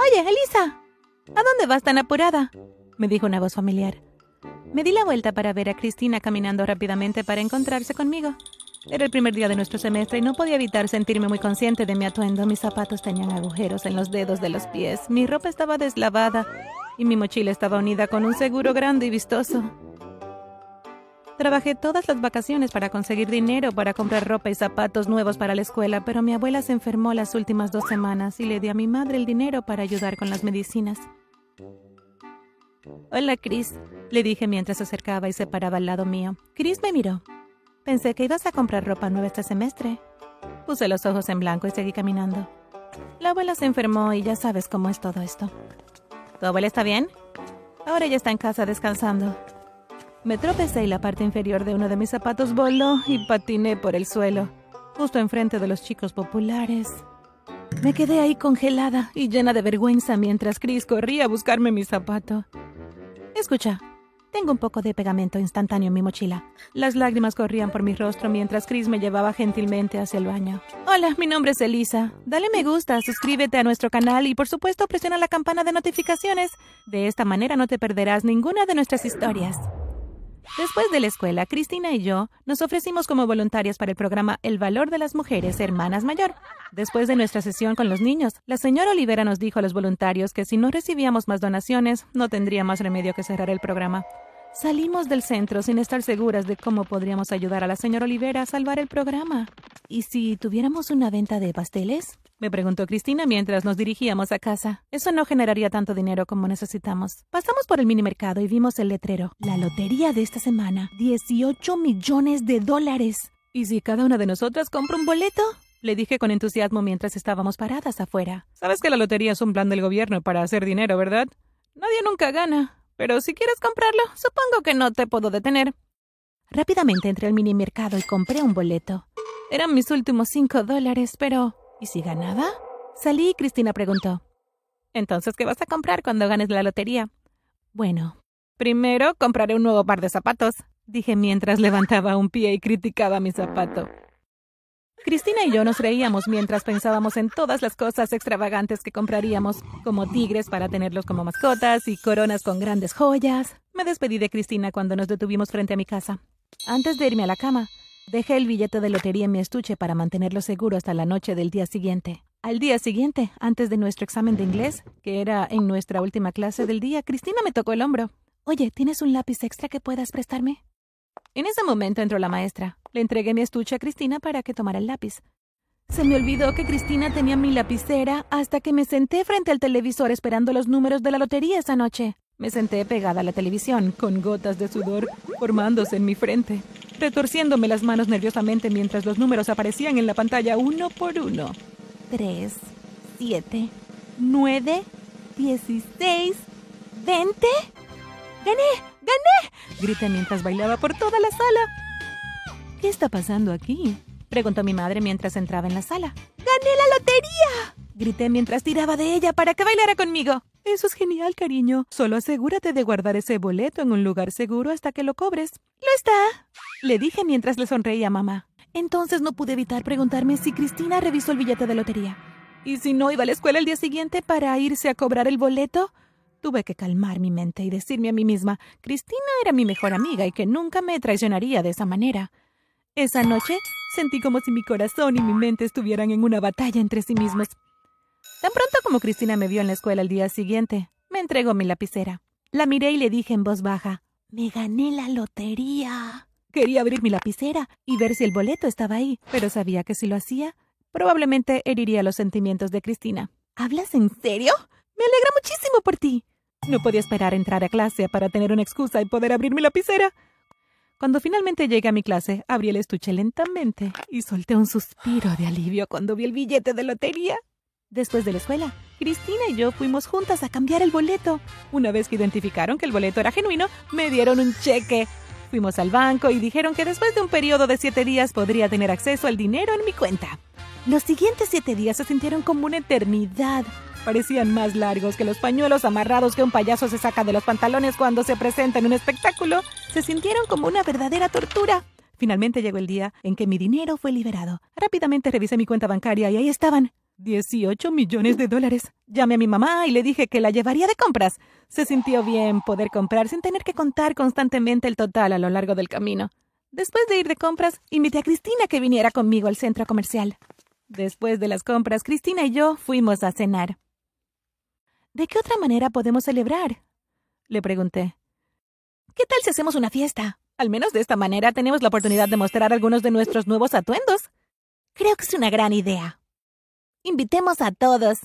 Oye, Elisa, ¿a dónde vas tan apurada? me dijo una voz familiar. Me di la vuelta para ver a Cristina caminando rápidamente para encontrarse conmigo. Era el primer día de nuestro semestre y no podía evitar sentirme muy consciente de mi atuendo. Mis zapatos tenían agujeros en los dedos de los pies, mi ropa estaba deslavada y mi mochila estaba unida con un seguro grande y vistoso. Trabajé todas las vacaciones para conseguir dinero para comprar ropa y zapatos nuevos para la escuela, pero mi abuela se enfermó las últimas dos semanas y le di a mi madre el dinero para ayudar con las medicinas. Hola, Chris, le dije mientras se acercaba y se paraba al lado mío. Chris me miró. Pensé que ibas a comprar ropa nueva este semestre. Puse los ojos en blanco y seguí caminando. La abuela se enfermó y ya sabes cómo es todo esto. ¿Tu abuela está bien? Ahora ella está en casa descansando. Me tropecé y la parte inferior de uno de mis zapatos voló y patiné por el suelo, justo enfrente de los chicos populares. Me quedé ahí congelada y llena de vergüenza mientras Chris corría a buscarme mi zapato. Escucha, tengo un poco de pegamento instantáneo en mi mochila. Las lágrimas corrían por mi rostro mientras Chris me llevaba gentilmente hacia el baño. Hola, mi nombre es Elisa. Dale me gusta, suscríbete a nuestro canal y por supuesto presiona la campana de notificaciones. De esta manera no te perderás ninguna de nuestras historias. Después de la escuela, Cristina y yo nos ofrecimos como voluntarias para el programa El Valor de las Mujeres Hermanas Mayor. Después de nuestra sesión con los niños, la señora Olivera nos dijo a los voluntarios que si no recibíamos más donaciones, no tendría más remedio que cerrar el programa. Salimos del centro sin estar seguras de cómo podríamos ayudar a la señora Olivera a salvar el programa. ¿Y si tuviéramos una venta de pasteles? Me preguntó Cristina mientras nos dirigíamos a casa. Eso no generaría tanto dinero como necesitamos. Pasamos por el mini mercado y vimos el letrero. La lotería de esta semana. 18 millones de dólares. ¿Y si cada una de nosotras compra un boleto? Le dije con entusiasmo mientras estábamos paradas afuera. Sabes que la lotería es un plan del gobierno para hacer dinero, ¿verdad? Nadie nunca gana. Pero si quieres comprarlo, supongo que no te puedo detener. Rápidamente entré al mini mercado y compré un boleto. Eran mis últimos cinco dólares, pero ¿y si ganaba? Salí y Cristina preguntó. Entonces, ¿qué vas a comprar cuando ganes la lotería? Bueno, primero compraré un nuevo par de zapatos, dije mientras levantaba un pie y criticaba mi zapato. Cristina y yo nos reíamos mientras pensábamos en todas las cosas extravagantes que compraríamos, como tigres para tenerlos como mascotas y coronas con grandes joyas. Me despedí de Cristina cuando nos detuvimos frente a mi casa. Antes de irme a la cama, dejé el billete de lotería en mi estuche para mantenerlo seguro hasta la noche del día siguiente. Al día siguiente, antes de nuestro examen de inglés, que era en nuestra última clase del día, Cristina me tocó el hombro. Oye, ¿tienes un lápiz extra que puedas prestarme? En ese momento entró la maestra. Le entregué mi estuche a Cristina para que tomara el lápiz. Se me olvidó que Cristina tenía mi lapicera hasta que me senté frente al televisor esperando los números de la lotería esa noche. Me senté pegada a la televisión, con gotas de sudor formándose en mi frente, retorciéndome las manos nerviosamente mientras los números aparecían en la pantalla uno por uno. Tres, siete, nueve, dieciséis, veinte. ¡Gané! ¡Gané! Grité mientras bailaba por toda la sala. ¿Qué está pasando aquí? preguntó mi madre mientras entraba en la sala. ¡Gané la lotería! Grité mientras tiraba de ella para que bailara conmigo. Eso es genial, cariño. Solo asegúrate de guardar ese boleto en un lugar seguro hasta que lo cobres. ¡Lo está! Le dije mientras le sonreía a mamá. Entonces no pude evitar preguntarme si Cristina revisó el billete de lotería. ¿Y si no iba a la escuela el día siguiente para irse a cobrar el boleto? Tuve que calmar mi mente y decirme a mí misma, Cristina era mi mejor amiga y que nunca me traicionaría de esa manera. Esa noche sentí como si mi corazón y mi mente estuvieran en una batalla entre sí mismos. Tan pronto como Cristina me vio en la escuela el día siguiente, me entregó mi lapicera. La miré y le dije en voz baja, Me gané la lotería. Quería abrir mi lapicera y ver si el boleto estaba ahí, pero sabía que si lo hacía, probablemente heriría los sentimientos de Cristina. ¿Hablas en serio? Me alegra muchísimo por ti. No podía esperar entrar a clase para tener una excusa y poder abrir mi lapicera. Cuando finalmente llegué a mi clase, abrí el estuche lentamente y solté un suspiro de alivio cuando vi el billete de lotería. Después de la escuela, Cristina y yo fuimos juntas a cambiar el boleto. Una vez que identificaron que el boleto era genuino, me dieron un cheque. Fuimos al banco y dijeron que después de un periodo de siete días podría tener acceso al dinero en mi cuenta. Los siguientes siete días se sintieron como una eternidad. Parecían más largos que los pañuelos amarrados que un payaso se saca de los pantalones cuando se presenta en un espectáculo. Se sintieron como una verdadera tortura. Finalmente llegó el día en que mi dinero fue liberado. Rápidamente revisé mi cuenta bancaria y ahí estaban 18 millones de dólares. Llamé a mi mamá y le dije que la llevaría de compras. Se sintió bien poder comprar sin tener que contar constantemente el total a lo largo del camino. Después de ir de compras, invité a Cristina que viniera conmigo al centro comercial. Después de las compras, Cristina y yo fuimos a cenar. ¿De qué otra manera podemos celebrar? Le pregunté. ¿Qué tal si hacemos una fiesta? Al menos de esta manera tenemos la oportunidad de mostrar algunos de nuestros nuevos atuendos. Creo que es una gran idea. Invitemos a todos.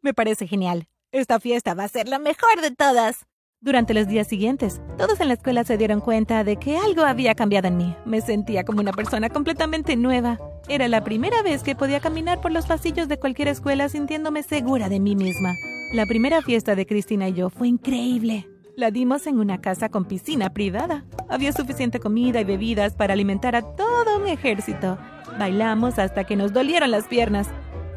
Me parece genial. Esta fiesta va a ser la mejor de todas. Durante los días siguientes, todos en la escuela se dieron cuenta de que algo había cambiado en mí. Me sentía como una persona completamente nueva. Era la primera vez que podía caminar por los pasillos de cualquier escuela sintiéndome segura de mí misma. La primera fiesta de Cristina y yo fue increíble. La dimos en una casa con piscina privada. Había suficiente comida y bebidas para alimentar a todo un ejército. Bailamos hasta que nos dolieron las piernas.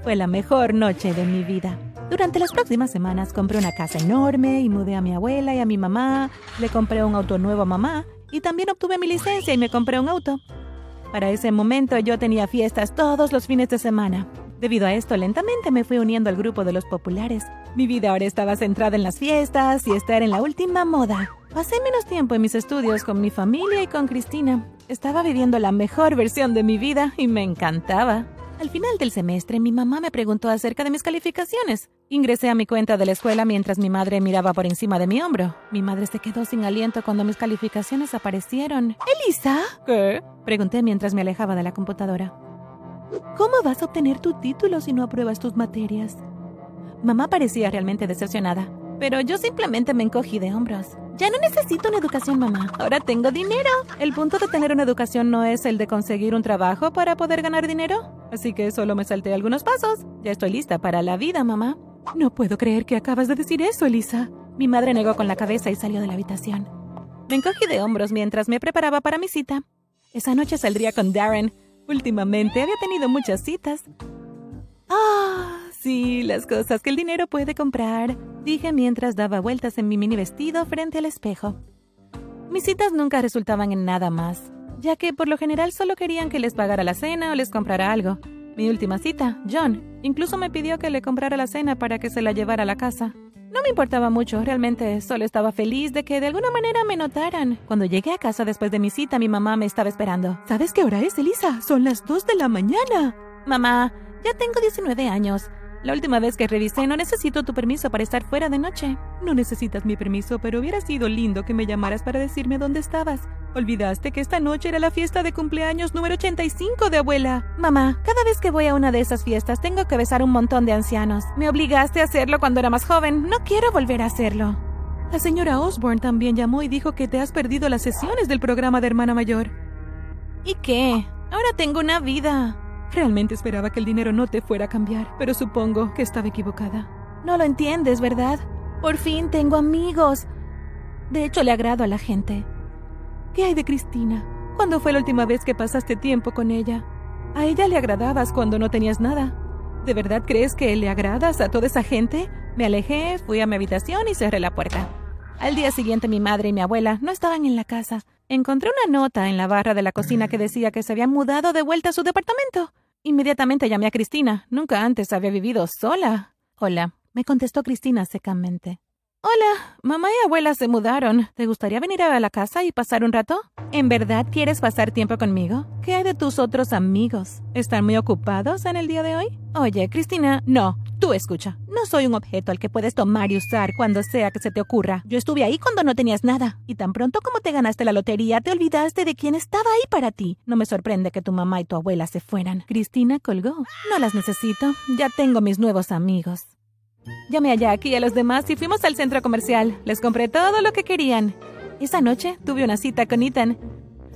Fue la mejor noche de mi vida. Durante las próximas semanas compré una casa enorme y mudé a mi abuela y a mi mamá. Le compré un auto nuevo a mamá y también obtuve mi licencia y me compré un auto. Para ese momento yo tenía fiestas todos los fines de semana. Debido a esto, lentamente me fui uniendo al grupo de los populares. Mi vida ahora estaba centrada en las fiestas y estar en la última moda. Pasé menos tiempo en mis estudios con mi familia y con Cristina. Estaba viviendo la mejor versión de mi vida y me encantaba. Al final del semestre, mi mamá me preguntó acerca de mis calificaciones. Ingresé a mi cuenta de la escuela mientras mi madre miraba por encima de mi hombro. Mi madre se quedó sin aliento cuando mis calificaciones aparecieron. ¿Elisa? ¿Qué? Pregunté mientras me alejaba de la computadora. ¿Cómo vas a obtener tu título si no apruebas tus materias? Mamá parecía realmente decepcionada, pero yo simplemente me encogí de hombros. Ya no necesito una educación, mamá. Ahora tengo dinero. El punto de tener una educación no es el de conseguir un trabajo para poder ganar dinero. Así que solo me salté algunos pasos. Ya estoy lista para la vida, mamá. No puedo creer que acabas de decir eso, Elisa. Mi madre negó con la cabeza y salió de la habitación. Me encogí de hombros mientras me preparaba para mi cita. Esa noche saldría con Darren, Últimamente había tenido muchas citas. Ah, sí, las cosas que el dinero puede comprar, dije mientras daba vueltas en mi mini vestido frente al espejo. Mis citas nunca resultaban en nada más, ya que por lo general solo querían que les pagara la cena o les comprara algo. Mi última cita, John, incluso me pidió que le comprara la cena para que se la llevara a la casa. No me importaba mucho, realmente solo estaba feliz de que de alguna manera me notaran. Cuando llegué a casa después de mi cita, mi mamá me estaba esperando. ¿Sabes qué hora es, Elisa? Son las 2 de la mañana. Mamá, ya tengo 19 años. La última vez que revisé no necesito tu permiso para estar fuera de noche. No necesitas mi permiso, pero hubiera sido lindo que me llamaras para decirme dónde estabas. Olvidaste que esta noche era la fiesta de cumpleaños número 85 de abuela. Mamá, cada vez que voy a una de esas fiestas tengo que besar un montón de ancianos. Me obligaste a hacerlo cuando era más joven. No quiero volver a hacerlo. La señora Osborne también llamó y dijo que te has perdido las sesiones del programa de hermana mayor. ¿Y qué? Ahora tengo una vida. Realmente esperaba que el dinero no te fuera a cambiar, pero supongo que estaba equivocada. No lo entiendes, ¿verdad? Por fin tengo amigos. De hecho, le agrado a la gente. ¿Qué hay de Cristina? ¿Cuándo fue la última vez que pasaste tiempo con ella? A ella le agradabas cuando no tenías nada. ¿De verdad crees que le agradas a toda esa gente? Me alejé, fui a mi habitación y cerré la puerta. Al día siguiente mi madre y mi abuela no estaban en la casa. Encontré una nota en la barra de la cocina que decía que se habían mudado de vuelta a su departamento. Inmediatamente llamé a Cristina. Nunca antes había vivido sola. Hola, me contestó Cristina secamente. Hola, mamá y abuela se mudaron. ¿Te gustaría venir a la casa y pasar un rato? ¿En verdad quieres pasar tiempo conmigo? ¿Qué hay de tus otros amigos? ¿Están muy ocupados en el día de hoy? Oye, Cristina, no. Tú escucha, no soy un objeto al que puedes tomar y usar cuando sea que se te ocurra. Yo estuve ahí cuando no tenías nada, y tan pronto como te ganaste la lotería, te olvidaste de quién estaba ahí para ti. No me sorprende que tu mamá y tu abuela se fueran. Cristina colgó. No las necesito, ya tengo mis nuevos amigos. Llamé a Jack y a los demás y fuimos al centro comercial. Les compré todo lo que querían. Esa noche tuve una cita con Ethan.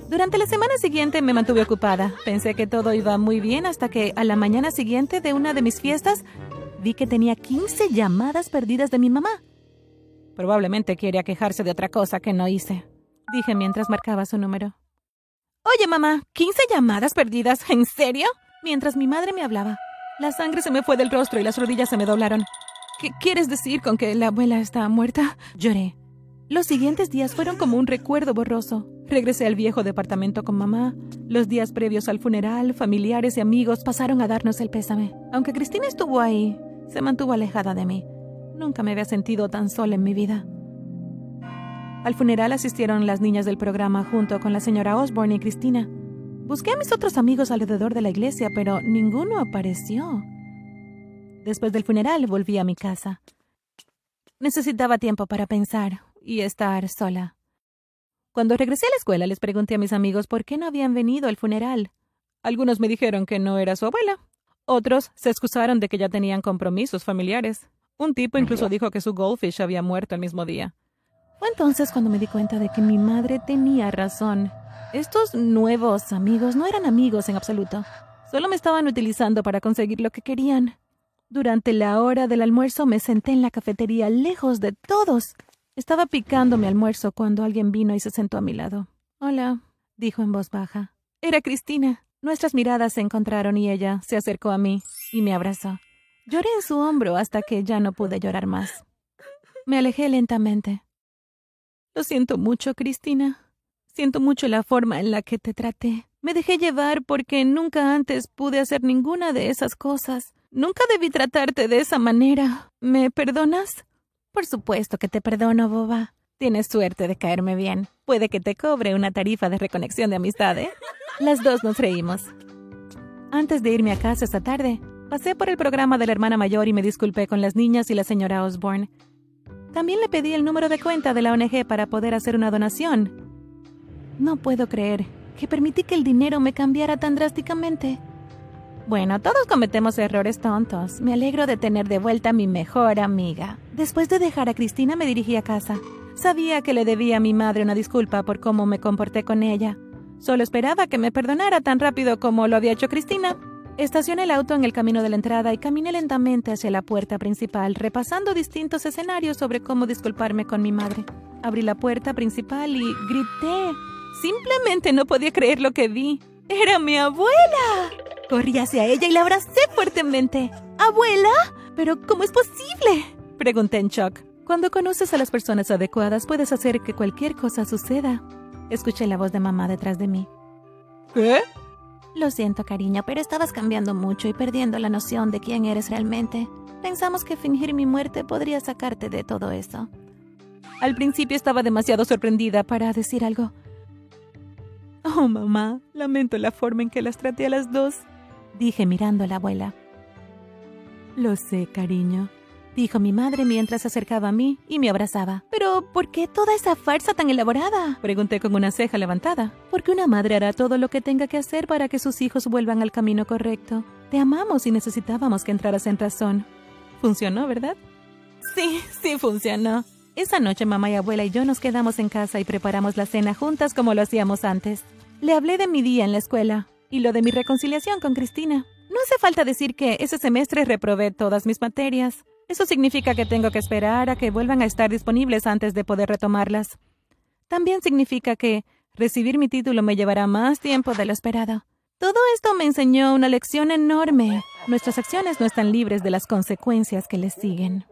Durante la semana siguiente me mantuve ocupada. Pensé que todo iba muy bien hasta que a la mañana siguiente de una de mis fiestas vi que tenía 15 llamadas perdidas de mi mamá. Probablemente quería quejarse de otra cosa que no hice, dije mientras marcaba su número. Oye, mamá, ¿15 llamadas perdidas? ¿En serio? Mientras mi madre me hablaba, la sangre se me fue del rostro y las rodillas se me doblaron. ¿Qué quieres decir con que la abuela está muerta? Lloré. Los siguientes días fueron como un recuerdo borroso. Regresé al viejo departamento con mamá. Los días previos al funeral, familiares y amigos pasaron a darnos el pésame. Aunque Cristina estuvo ahí, se mantuvo alejada de mí. Nunca me había sentido tan sola en mi vida. Al funeral asistieron las niñas del programa junto con la señora Osborne y Cristina. Busqué a mis otros amigos alrededor de la iglesia, pero ninguno apareció. Después del funeral volví a mi casa. Necesitaba tiempo para pensar y estar sola. Cuando regresé a la escuela les pregunté a mis amigos por qué no habían venido al funeral. Algunos me dijeron que no era su abuela. Otros se excusaron de que ya tenían compromisos familiares. Un tipo incluso dijo que su goldfish había muerto el mismo día. Fue entonces cuando me di cuenta de que mi madre tenía razón. Estos nuevos amigos no eran amigos en absoluto. Solo me estaban utilizando para conseguir lo que querían. Durante la hora del almuerzo me senté en la cafetería lejos de todos. Estaba picando mi almuerzo cuando alguien vino y se sentó a mi lado. Hola, dijo en voz baja. Era Cristina. Nuestras miradas se encontraron y ella se acercó a mí y me abrazó. Lloré en su hombro hasta que ya no pude llorar más. Me alejé lentamente. Lo siento mucho, Cristina. Siento mucho la forma en la que te traté. Me dejé llevar porque nunca antes pude hacer ninguna de esas cosas. Nunca debí tratarte de esa manera. ¿Me perdonas? Por supuesto que te perdono, boba. Tienes suerte de caerme bien. Puede que te cobre una tarifa de reconexión de amistad, ¿eh? Las dos nos reímos. Antes de irme a casa esta tarde, pasé por el programa de la hermana mayor y me disculpé con las niñas y la señora Osborne. También le pedí el número de cuenta de la ONG para poder hacer una donación. No puedo creer que permití que el dinero me cambiara tan drásticamente. Bueno, todos cometemos errores tontos. Me alegro de tener de vuelta a mi mejor amiga. Después de dejar a Cristina me dirigí a casa. Sabía que le debía a mi madre una disculpa por cómo me comporté con ella. Solo esperaba que me perdonara tan rápido como lo había hecho Cristina. Estacioné el auto en el camino de la entrada y caminé lentamente hacia la puerta principal, repasando distintos escenarios sobre cómo disculparme con mi madre. Abrí la puerta principal y grité. Simplemente no podía creer lo que vi. ¡Era mi abuela! Corrí hacia ella y la abracé fuertemente. ¿Abuela? ¿Pero cómo es posible? Pregunté en shock. Cuando conoces a las personas adecuadas puedes hacer que cualquier cosa suceda. Escuché la voz de mamá detrás de mí. ¿Qué? Lo siento, cariño, pero estabas cambiando mucho y perdiendo la noción de quién eres realmente. Pensamos que fingir mi muerte podría sacarte de todo eso. Al principio estaba demasiado sorprendida para decir algo. Oh, mamá, lamento la forma en que las traté a las dos, dije mirando a la abuela. Lo sé, cariño, dijo mi madre mientras se acercaba a mí y me abrazaba. Pero, ¿por qué toda esa farsa tan elaborada? Pregunté con una ceja levantada. Porque una madre hará todo lo que tenga que hacer para que sus hijos vuelvan al camino correcto. Te amamos y necesitábamos que entraras en razón. Funcionó, ¿verdad? Sí, sí funcionó. Esa noche mamá y abuela y yo nos quedamos en casa y preparamos la cena juntas como lo hacíamos antes. Le hablé de mi día en la escuela y lo de mi reconciliación con Cristina. No hace falta decir que ese semestre reprobé todas mis materias. Eso significa que tengo que esperar a que vuelvan a estar disponibles antes de poder retomarlas. También significa que recibir mi título me llevará más tiempo de lo esperado. Todo esto me enseñó una lección enorme. Nuestras acciones no están libres de las consecuencias que les siguen.